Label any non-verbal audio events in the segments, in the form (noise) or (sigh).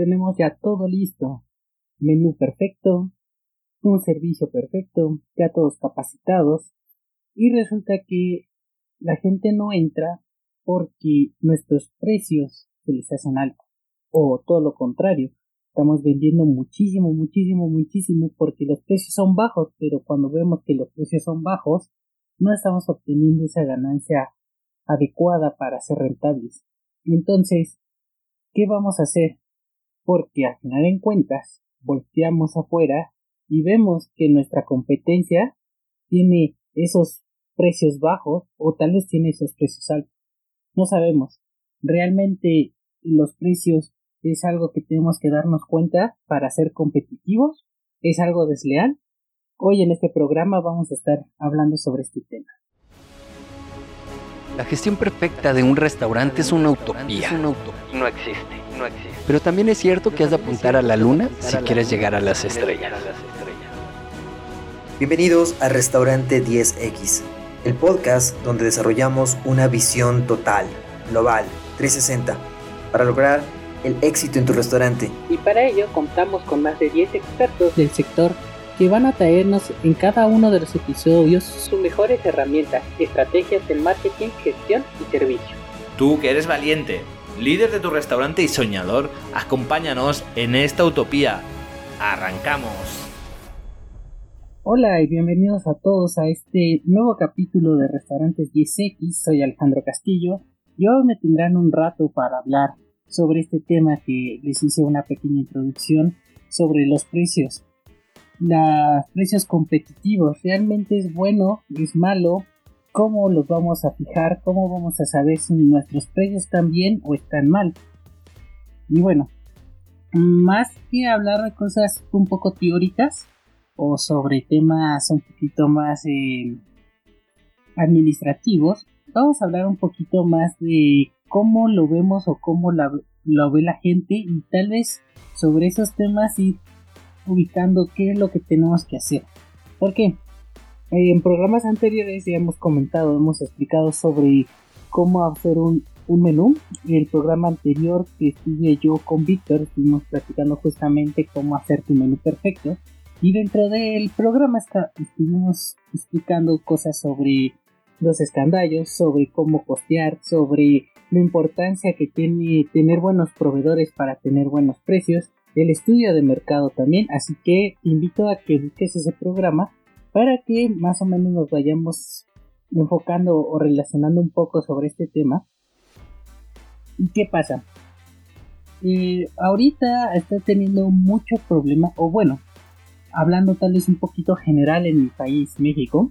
tenemos ya todo listo. Menú perfecto, un servicio perfecto, ya todos capacitados. Y resulta que la gente no entra porque nuestros precios se les hacen altos. O todo lo contrario, estamos vendiendo muchísimo, muchísimo, muchísimo porque los precios son bajos, pero cuando vemos que los precios son bajos, no estamos obteniendo esa ganancia adecuada para ser rentables. Entonces, ¿qué vamos a hacer? Porque al final en cuentas, volteamos afuera y vemos que nuestra competencia tiene esos precios bajos o tal vez tiene esos precios altos. No sabemos. Realmente los precios es algo que tenemos que darnos cuenta para ser competitivos. Es algo desleal. Hoy en este programa vamos a estar hablando sobre este tema. La gestión perfecta de un restaurante es una utopía. No existe, no existe. Pero también es cierto que has de apuntar a la luna si quieres llegar a las estrellas. Bienvenidos a Restaurante 10X, el podcast donde desarrollamos una visión total, global, 360, para lograr el éxito en tu restaurante. Y para ello contamos con más de 10 expertos del sector que van a traernos en cada uno de los episodios sus mejores herramientas, estrategias de marketing, gestión y servicio. Tú que eres valiente, líder de tu restaurante y soñador, acompáñanos en esta utopía. ¡Arrancamos! Hola y bienvenidos a todos a este nuevo capítulo de Restaurantes 10X. Soy Alejandro Castillo y hoy me tendrán un rato para hablar sobre este tema que les hice una pequeña introducción sobre los precios los precios competitivos. ¿Realmente es bueno? ¿Es malo? ¿Cómo los vamos a fijar? ¿Cómo vamos a saber si nuestros precios están bien o están mal? Y bueno, más que hablar de cosas un poco teóricas o sobre temas un poquito más eh, administrativos, vamos a hablar un poquito más de cómo lo vemos o cómo lo ve la gente y tal vez sobre esos temas y ubicando qué es lo que tenemos que hacer. Porque en programas anteriores ya hemos comentado, hemos explicado sobre cómo hacer un, un menú. En el programa anterior que estuve yo con Víctor, estuvimos platicando justamente cómo hacer tu menú perfecto. Y dentro del programa está, estuvimos explicando cosas sobre los escandallos, sobre cómo costear, sobre la importancia que tiene tener buenos proveedores para tener buenos precios el estudio de mercado también, así que invito a que busques ese programa para que más o menos nos vayamos enfocando o relacionando un poco sobre este tema. ¿Y qué pasa? Ahorita está teniendo mucho problema, o bueno, hablando tal vez un poquito general en mi país, México,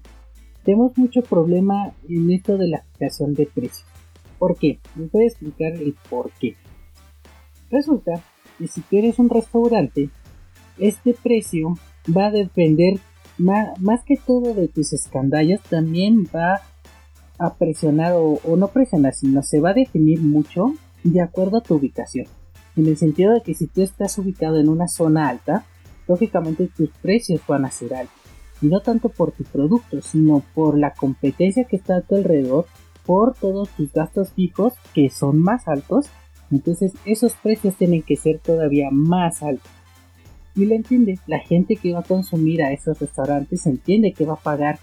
tenemos mucho problema en esto de la fijación de precios. ¿Por qué? Les voy a explicar el por qué. Resulta y si quieres un restaurante, este precio va a depender más, que todo de tus escandallos, también va a presionar o, no presionar, sino se va a definir mucho de acuerdo a tu ubicación. En el sentido de que si tú estás ubicado en una zona alta, lógicamente tus precios van a ser altos. Y no tanto por tu producto, sino por la competencia que está a tu alrededor, por todos tus gastos fijos que son más altos entonces esos precios tienen que ser todavía más altos. Y lo entiende, la gente que va a consumir a esos restaurantes entiende que va a pagar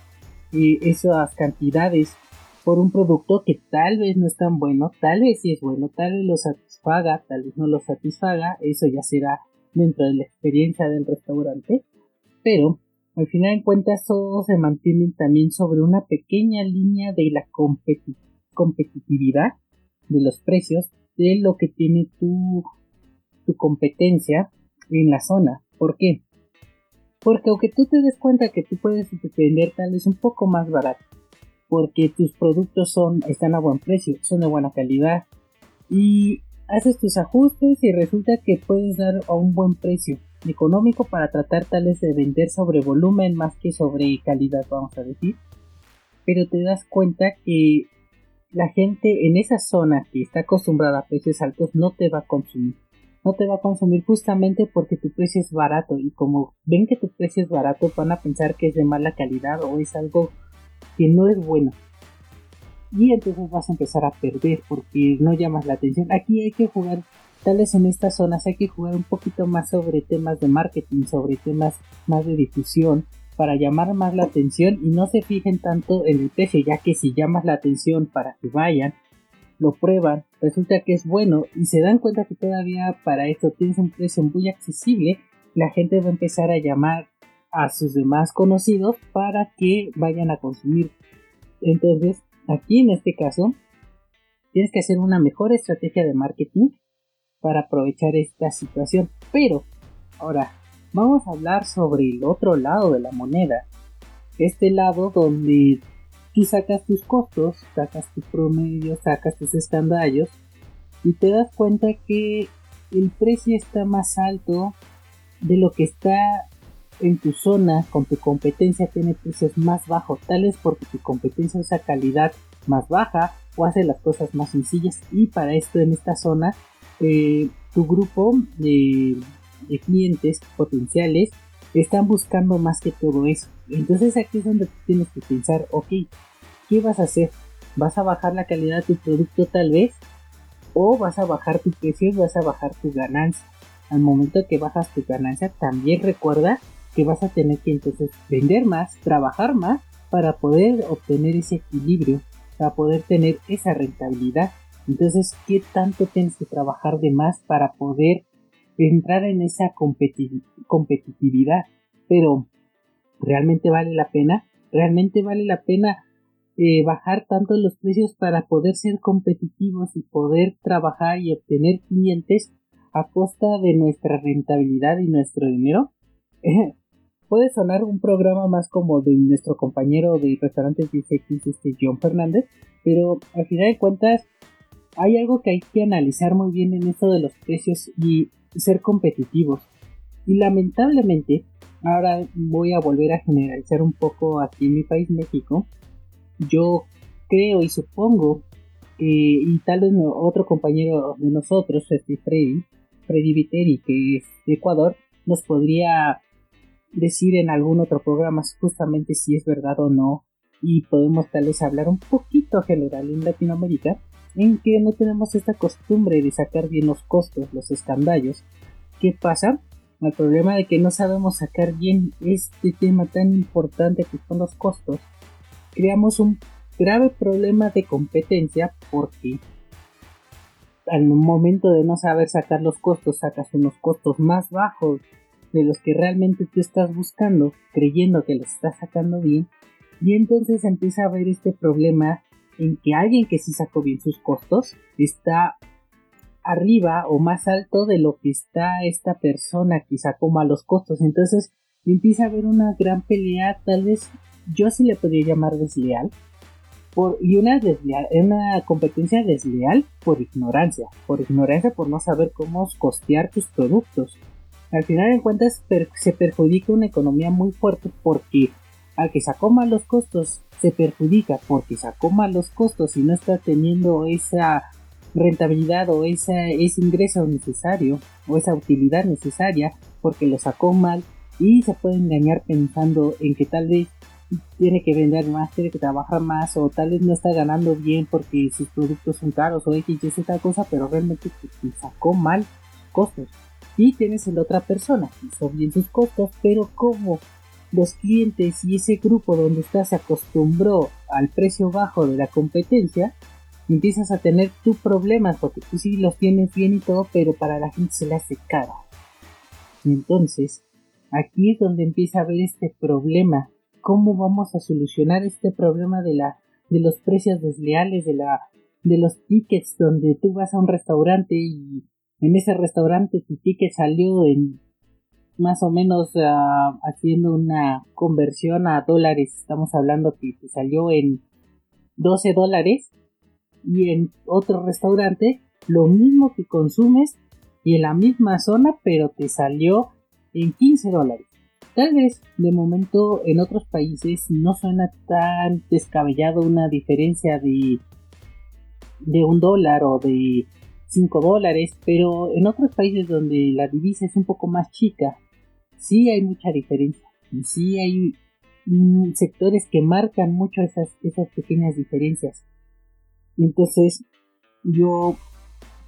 eh, esas cantidades por un producto que tal vez no es tan bueno, tal vez sí es bueno, tal vez lo satisfaga, tal vez no lo satisfaga, eso ya será dentro de la experiencia del restaurante, pero al final en cuentas todos se mantienen también sobre una pequeña línea de la competitividad de los precios de lo que tiene tu, tu competencia en la zona. ¿Por qué? Porque aunque tú te des cuenta que tú puedes vender tal vez un poco más barato, porque tus productos son, están a buen precio, son de buena calidad, y haces tus ajustes y resulta que puedes dar a un buen precio económico para tratar tal vez de vender sobre volumen más que sobre calidad, vamos a decir. Pero te das cuenta que la gente en esa zona que está acostumbrada a precios altos no te va a consumir. No te va a consumir justamente porque tu precio es barato y como ven que tu precio es barato van a pensar que es de mala calidad o es algo que no es bueno. Y entonces vas a empezar a perder porque no llamas la atención. Aquí hay que jugar tal vez en estas zonas hay que jugar un poquito más sobre temas de marketing, sobre temas más de difusión, para llamar más la atención y no se fijen tanto en el precio, ya que si llamas la atención para que vayan, lo prueban, resulta que es bueno y se dan cuenta que todavía para esto tienes un precio muy accesible, la gente va a empezar a llamar a sus demás conocidos para que vayan a consumir. Entonces, aquí en este caso, tienes que hacer una mejor estrategia de marketing para aprovechar esta situación. Pero, ahora, vamos a hablar sobre el otro lado de la moneda. Este lado donde tú sacas tus costos, sacas tu promedio, sacas tus escandallos y te das cuenta que el precio está más alto de lo que está en tu zona con tu competencia tiene precios más bajos, tal vez porque tu competencia usa calidad más baja o hace las cosas más sencillas y para esto en esta zona eh, tu grupo de clientes potenciales están buscando más que todo eso entonces aquí es donde tienes que pensar, ok, ¿qué vas a hacer? ¿Vas a bajar la calidad de tu producto tal vez? ¿O vas a bajar tu precio vas a bajar tu ganancia? Al momento que bajas tu ganancia, también recuerda que vas a tener que entonces vender más, trabajar más para poder obtener ese equilibrio, para poder tener esa rentabilidad. Entonces, ¿qué tanto tienes que trabajar de más para poder entrar en esa competitividad? Pero ¿realmente vale la pena? ¿Realmente vale la pena eh, bajar tanto los precios para poder ser competitivos y poder trabajar y obtener clientes a costa de nuestra rentabilidad y nuestro dinero? (laughs) puede sonar un programa más como de nuestro compañero de restaurantes 10X, este John Fernández, pero al final de cuentas hay algo que hay que analizar muy bien en esto de los precios y ser competitivos. Y lamentablemente ahora voy a volver a generalizar un poco aquí en mi país, México. Yo creo y supongo que, y tal vez otro compañero de nosotros, este Freddy, Freddy Viteri, que es de Ecuador, nos podría decir en algún otro programa justamente si es verdad o no. Y podemos tal vez hablar un poquito general en Latinoamérica, en que no tenemos esta costumbre de sacar bien los costos, los escandallos. ¿Qué pasa? Al problema de que no sabemos sacar bien este tema tan importante que son los costos, creamos un grave problema de competencia porque al momento de no saber sacar los costos, sacas unos costos más bajos de los que realmente tú estás buscando, creyendo que los estás sacando bien, y entonces empieza a haber este problema en que alguien que sí sacó bien sus costos está arriba o más alto de lo que está esta persona que sacó malos costos. Entonces empieza a haber una gran pelea, tal vez yo sí le podría llamar desleal. Por, y una, desleal, una competencia desleal por ignorancia, por ignorancia por no saber cómo costear tus productos. Al final de cuentas se perjudica una economía muy fuerte porque al que sacó malos costos se perjudica porque sacó malos costos y no está teniendo esa rentabilidad o ese ingreso necesario o esa utilidad necesaria porque lo sacó mal y se puede engañar pensando en que tal vez tiene que vender más, tiene que trabajar más o tal vez no está ganando bien porque sus productos son caros o X, Y, Z cosa, pero realmente sacó mal costos. Y tienes la otra persona hizo bien sus costos, pero como los clientes y ese grupo donde está se acostumbró al precio bajo de la competencia, empiezas a tener tus problemas porque tú sí los tienes bien y todo, pero para la gente se le hace caro. Entonces, aquí es donde empieza a haber este problema. ¿Cómo vamos a solucionar este problema de la de los precios desleales, de la de los tickets donde tú vas a un restaurante y en ese restaurante tu ticket salió en más o menos ah, haciendo una conversión a dólares, estamos hablando que te salió en 12 dólares y en otro restaurante lo mismo que consumes y en la misma zona pero te salió en 15 dólares. Tal vez de momento en otros países no suena tan descabellado una diferencia de, de un dólar o de 5 dólares, pero en otros países donde la divisa es un poco más chica, sí hay mucha diferencia. Y sí hay mm, sectores que marcan mucho esas, esas pequeñas diferencias. Entonces yo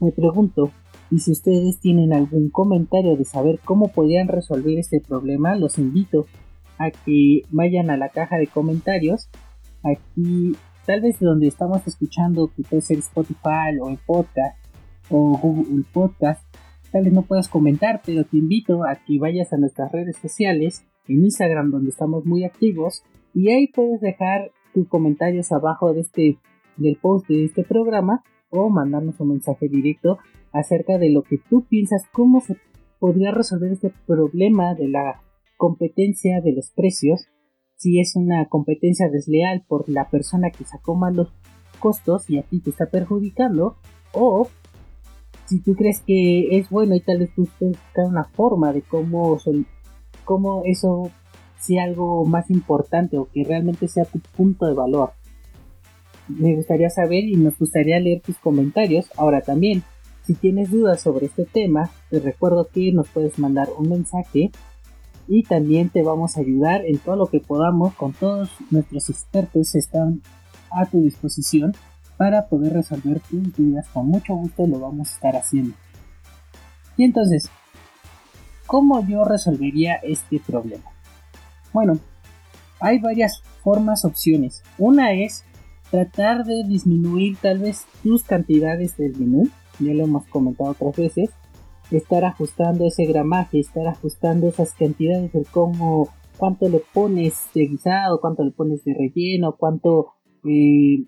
me pregunto, Y si ustedes tienen algún comentario de saber cómo podrían resolver este problema, los invito a que vayan a la caja de comentarios. Aquí, tal vez donde estamos escuchando, que puede ser Spotify o el podcast o Google Podcast, tal vez no puedas comentar, pero te invito a que vayas a nuestras redes sociales, en Instagram donde estamos muy activos, y ahí puedes dejar tus comentarios abajo de este del post de este programa o mandarnos un mensaje directo acerca de lo que tú piensas, cómo se podría resolver este problema de la competencia de los precios, si es una competencia desleal por la persona que sacó más los costos y a ti te está perjudicando, o si tú crees que es bueno y tal vez tú buscar una forma de cómo, cómo eso sea algo más importante o que realmente sea tu punto de valor. Me gustaría saber y nos gustaría leer tus comentarios. Ahora también, si tienes dudas sobre este tema, te recuerdo que nos puedes mandar un mensaje y también te vamos a ayudar en todo lo que podamos con todos nuestros expertos están a tu disposición para poder resolver tus dudas. Con mucho gusto lo vamos a estar haciendo. Y entonces, ¿cómo yo resolvería este problema? Bueno, hay varias formas, opciones. Una es tratar de disminuir tal vez tus cantidades del menú. Ya lo hemos comentado otras veces. Estar ajustando ese gramaje, estar ajustando esas cantidades del cómo, cuánto le pones de guisado, cuánto le pones de relleno, cuánto eh,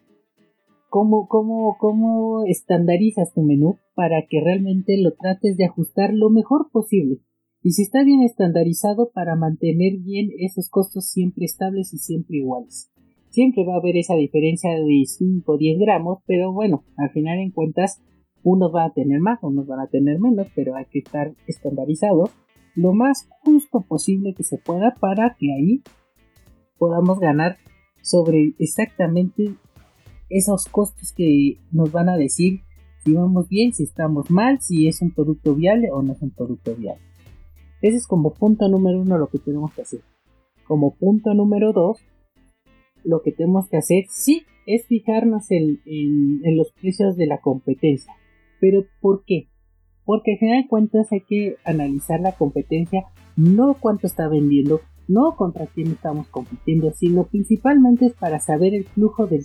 cómo, cómo, cómo estandarizas tu menú para que realmente lo trates de ajustar lo mejor posible. Y si está bien estandarizado para mantener bien esos costos siempre estables y siempre iguales. Siempre va a haber esa diferencia de 5 o 10 gramos, pero bueno, al final en cuentas, unos van a tener más, unos van a tener menos, pero hay que estar estandarizado lo más justo posible que se pueda para que ahí podamos ganar sobre exactamente esos costos que nos van a decir si vamos bien, si estamos mal, si es un producto viable o no es un producto viable. Ese es como punto número uno lo que tenemos que hacer. Como punto número dos, lo que tenemos que hacer sí es fijarnos en, en, los precios de la competencia. Pero ¿por qué? Porque al final de cuentas hay que analizar la competencia, no cuánto está vendiendo, no contra quién estamos compitiendo, sino principalmente es para saber el flujo del,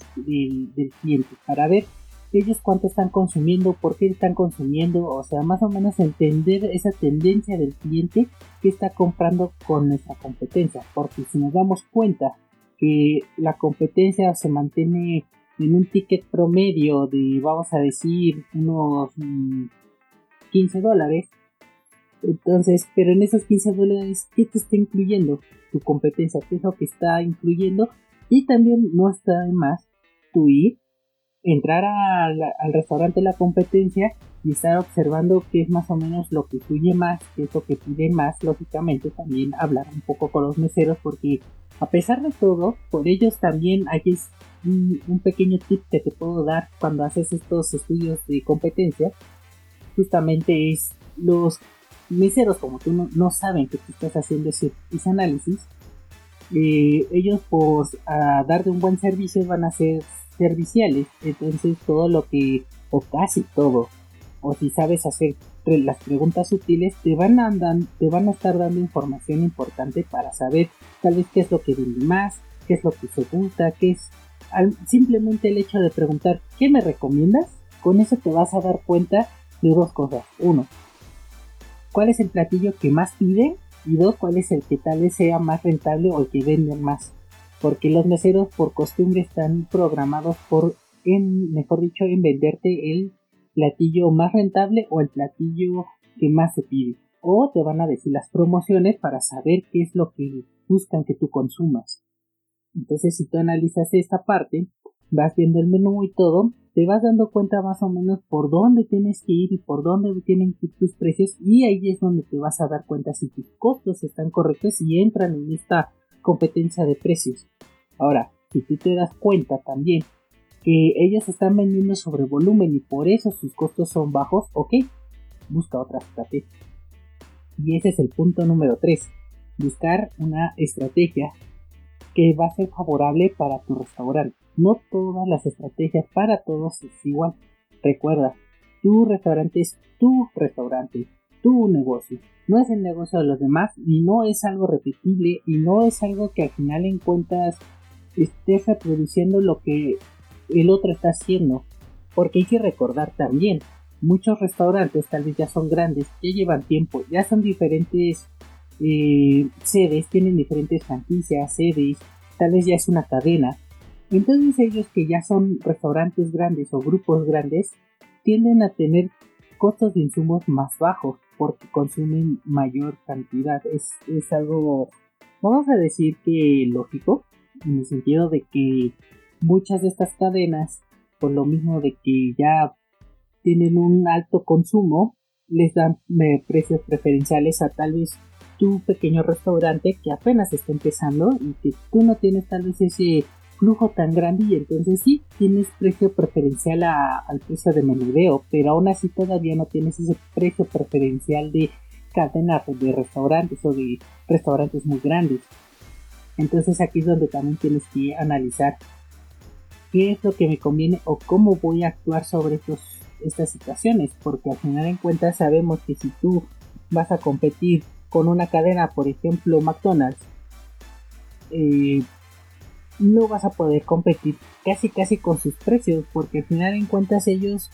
cliente, para ver ellos cuánto están consumiendo, por qué están consumiendo, o sea, más o menos entender esa tendencia del cliente que está comprando con nuestra competencia, porque si nos damos cuenta que la competencia se mantiene en un ticket promedio de, vamos a decir, unos 15 mm, dólares, entonces, pero en esos 15 dólares, ¿qué te está incluyendo? Tu competencia, ¿qué es lo que está incluyendo? Y también no está de más tu ir, entrar al restaurante la competencia y estar observando qué es más o menos lo que incluye más, qué es lo que pide más, lógicamente también hablar un poco con los meseros porque a pesar de todo, por ellos también hay un, un pequeño tip que te puedo dar cuando haces estos estudios de competencia, justamente es los meseros como tú no, saben que tú estás haciendo ese, análisis, eh, ellos por a darte un buen servicio van a ser serviciales, entonces todo lo que, o casi todo, o si sabes hacer las preguntas útiles, te van a, te van a estar dando información importante para saber tal vez qué es lo que vende más, qué es lo que se gusta, qué es... simplemente el hecho de preguntar ¿qué me recomiendas? Con eso te vas a dar cuenta de dos cosas. Uno, cuál es el platillo que más pide y dos, cuál es el que tal vez sea más rentable o el que vende más. Porque los meseros por costumbre están programados por, en, mejor dicho, en venderte el platillo más rentable o el platillo que más se pide. O te van a decir las promociones para saber qué es lo que buscan que tú consumas. Entonces, si tú analizas esta parte, vas viendo el menú y todo, te vas dando cuenta más o menos por dónde tienes que ir y por dónde tienen que ir tus precios y ahí es donde te vas a dar cuenta si tus costos están correctos y entran en esta competencia de precios. Ahora, si tú te das cuenta también que ellos están vendiendo sobre volumen y por eso sus costos son bajos, ok, busca otra estrategia. Y ese es el punto número 3, buscar una estrategia que va a ser favorable para tu restaurante. No todas las estrategias para todos es igual. Recuerda Tu restaurante es tu restaurante, tu negocio. No es el negocio de los demás y no es algo repetible y no es algo que al final en cuentas estés reproduciendo lo que el otro está haciendo. Porque hay que recordar también, muchos restaurantes tal vez ya son grandes, ya llevan tiempo, ya son diferentes eh, sedes, tienen diferentes franquicias, sedes, tal vez ya es una cadena. Entonces ellos que ya son restaurantes grandes o grupos grandes, tienden a tener costos de insumos más bajos porque consumen mayor cantidad. Es, es algo, vamos a decir que lógico, en el sentido de que muchas de estas cadenas, por lo mismo de que ya tienen un alto consumo, les dan eh, precios preferenciales a tal vez tu pequeño restaurante que apenas está empezando y que tú no tienes tal vez ese flujo tan grande y entonces sí tienes precio preferencial al precio de menudeo, pero aún así todavía no tienes ese precio preferencial de cadena de restaurantes o de restaurantes muy grandes. Entonces aquí es donde también tienes que analizar qué es lo que me conviene o cómo voy a actuar sobre estos, estas situaciones, porque al final en cuentas sabemos que si tú vas a competir con una cadena, por ejemplo McDonald's, eh, no vas a poder competir casi casi con sus precios porque al final en cuentas ellos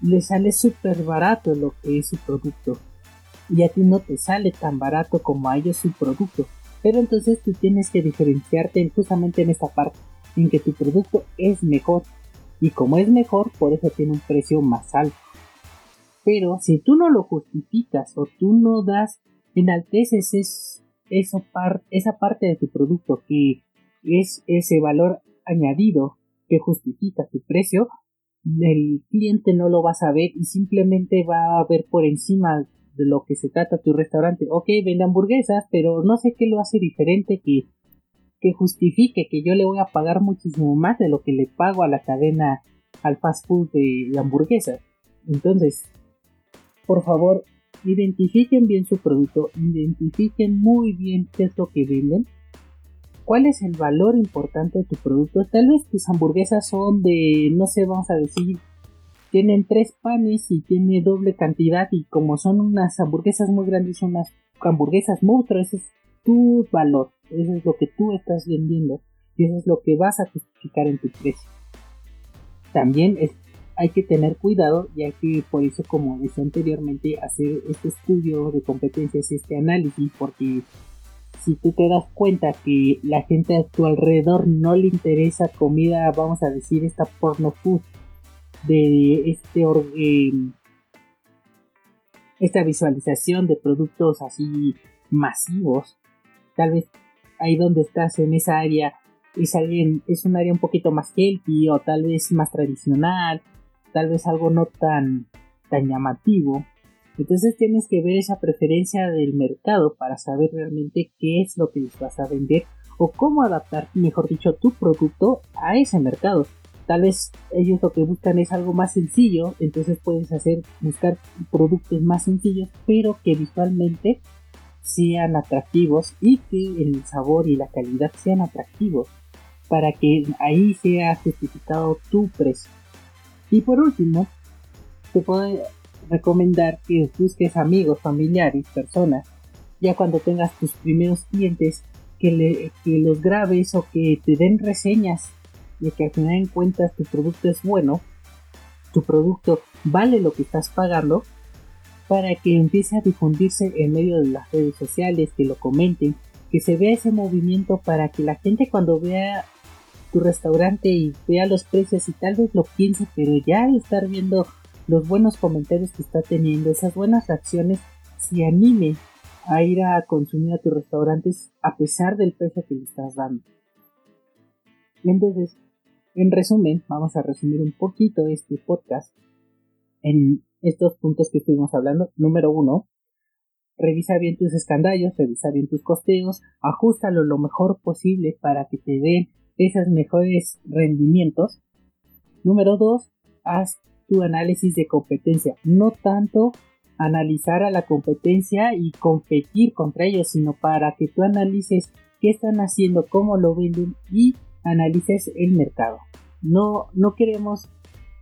les sale súper barato lo que es su producto. Y a ti no te sale tan barato como a ellos su producto. Pero entonces tú tienes que diferenciarte justamente en esta parte en que tu producto es mejor y como es mejor por eso tiene un precio más alto pero si tú no lo justificas o tú no das enalteces es, esa parte de tu producto que es ese valor añadido que justifica tu precio, el cliente no lo va a saber y simplemente va a ver por encima de lo que se trata tu restaurante. Ok, vende hamburguesas, pero no sé qué lo hace diferente que, que justifique que yo le voy a pagar muchísimo más de lo que le pago a la cadena al fast food de hamburguesas. Entonces, por favor, identifiquen bien su producto, identifiquen muy bien qué es lo que venden cuál es el valor importante de tu producto. Tal vez tus hamburguesas son de, no sé, vamos a decir, tienen tres panes y tiene doble cantidad y como son unas hamburguesas muy grandes, son unas hamburguesas monstruos, ese es tu valor, eso es lo que tú estás vendiendo y eso es lo que vas a justificar en tu precio. También hay que tener cuidado, ya que por eso, como decía anteriormente, hacer este estudio de competencias, este análisis, porque si tú te das cuenta que la gente a tu alrededor no le interesa comida, vamos a decir, esta porno food de este eh, esta visualización de productos así masivos, tal vez ahí donde estás en esa área es alguien, es un área un poquito más healthy o tal vez más tradicional, tal vez algo no tan tan llamativo entonces tienes que ver esa preferencia del mercado para saber realmente qué es lo que les vas a vender o cómo adaptar, mejor dicho, tu producto a ese mercado. Tal vez ellos lo que buscan es algo más sencillo, entonces puedes hacer buscar productos más sencillos, pero que visualmente sean atractivos y que el sabor y la calidad sean atractivos para que ahí sea justificado tu precio. Y por último, te puedo recomendar que busques amigos, familiares, personas, ya cuando tengas tus primeros clientes, que, le, que los grabes o que te den reseñas de que al final en cuentas tu producto es bueno, tu producto vale lo que estás pagando, para que empiece a difundirse en medio de las redes sociales, que lo comenten, que se vea ese movimiento para que la gente cuando vea tu restaurante y vea los precios y tal vez lo piense, pero ya estar viendo los buenos comentarios que está teniendo, esas buenas reacciones, se anime a ir a consumir a tus restaurantes a pesar del precio que le estás dando. Entonces, en resumen, vamos a resumir un poquito este podcast en estos puntos que estuvimos hablando. Número uno, revisa bien tus escandallos, revisa bien tus costeos, ajustalo lo mejor posible para que te den esos mejores rendimientos. Número dos, haz tu análisis de competencia, no tanto analizar a la competencia y competir contra ellos, sino para que tú analices qué están haciendo, cómo lo venden y analices el mercado. No, no queremos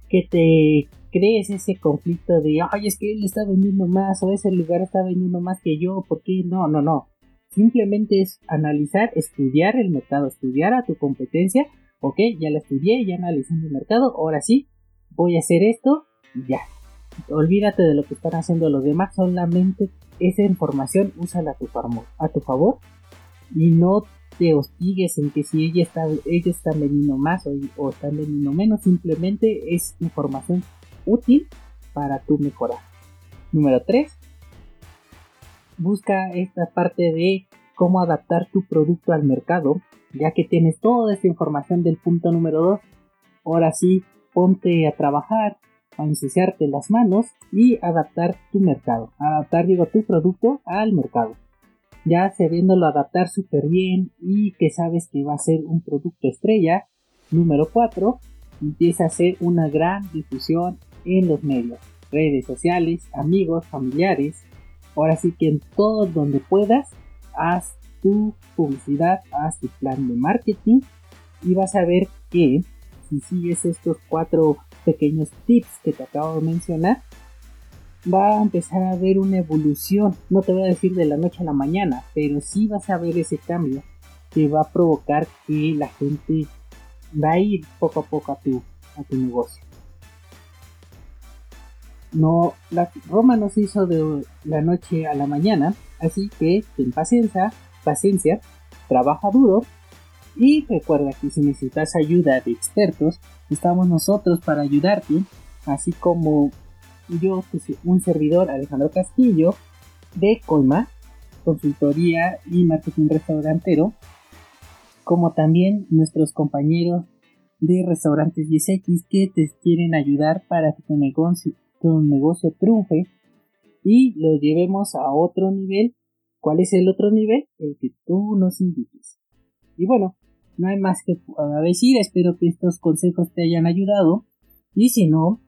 que te crees ese conflicto de, ay, es que él está vendiendo más o ese lugar está vendiendo más que yo, ¿por qué? No, no, no. Simplemente es analizar, estudiar el mercado, estudiar a tu competencia. Ok, ya la estudié, ya analicé el mercado, ahora sí, voy a hacer esto y ya. Olvídate de lo que están haciendo los demás, solamente esa información úsala a tu, a tu favor y no te hostigues en que si ella está, ella está vendiendo más o, o está vendiendo menos, simplemente es información útil para tu mejorar. Número 3. Busca esta parte de cómo adaptar tu producto al mercado, ya que tienes toda esta información del punto número 2. Ahora sí, ponte a trabajar, a ensuciarte las manos y adaptar tu mercado. Adaptar, digo, tu producto al mercado. Ya sabiéndolo adaptar súper bien y que sabes que va a ser un producto estrella. Número 4. Empieza a hacer una gran difusión en los medios, redes sociales, amigos, familiares. Ahora sí que en todo donde puedas, haz tu publicidad, haz tu plan de marketing y vas a ver que si sigues estos cuatro pequeños tips que te acabo de mencionar, va a empezar a ver una evolución. No te voy a decir de la noche a la mañana, pero sí vas a ver ese cambio que va a provocar que la gente va a ir poco a poco a tu, a tu negocio. No, la Roma no se hizo de la noche a la mañana, así que ten paciencia, paciencia, trabaja duro y recuerda que si necesitas ayuda de expertos, estamos nosotros para ayudarte, así como yo, un servidor Alejandro Castillo de Coima, consultoría y marketing restaurantero, como también nuestros compañeros de restaurantes 10X que te quieren ayudar para que tu negocio, un negocio triunfe y lo llevemos a otro nivel. ¿Cuál es el otro nivel? El que tú nos invites. Y bueno, no hay más que decir. Espero que estos consejos te hayan ayudado. Y si no,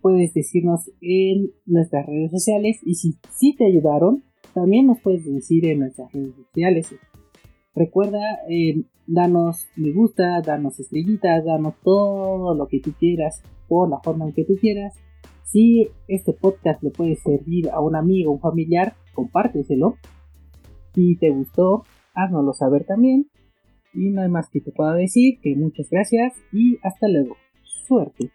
puedes decirnos en nuestras redes sociales. Y si sí te ayudaron, también nos puedes decir en nuestras redes sociales. Recuerda, eh, danos me gusta, danos estrellitas, danos todo lo que tú quieras, por la forma en que tú quieras. Si este podcast le puede servir a un amigo, un familiar, compárteselo. Si te gustó, háznoslo saber también. Y no hay más que te pueda decir que muchas gracias y hasta luego. Suerte.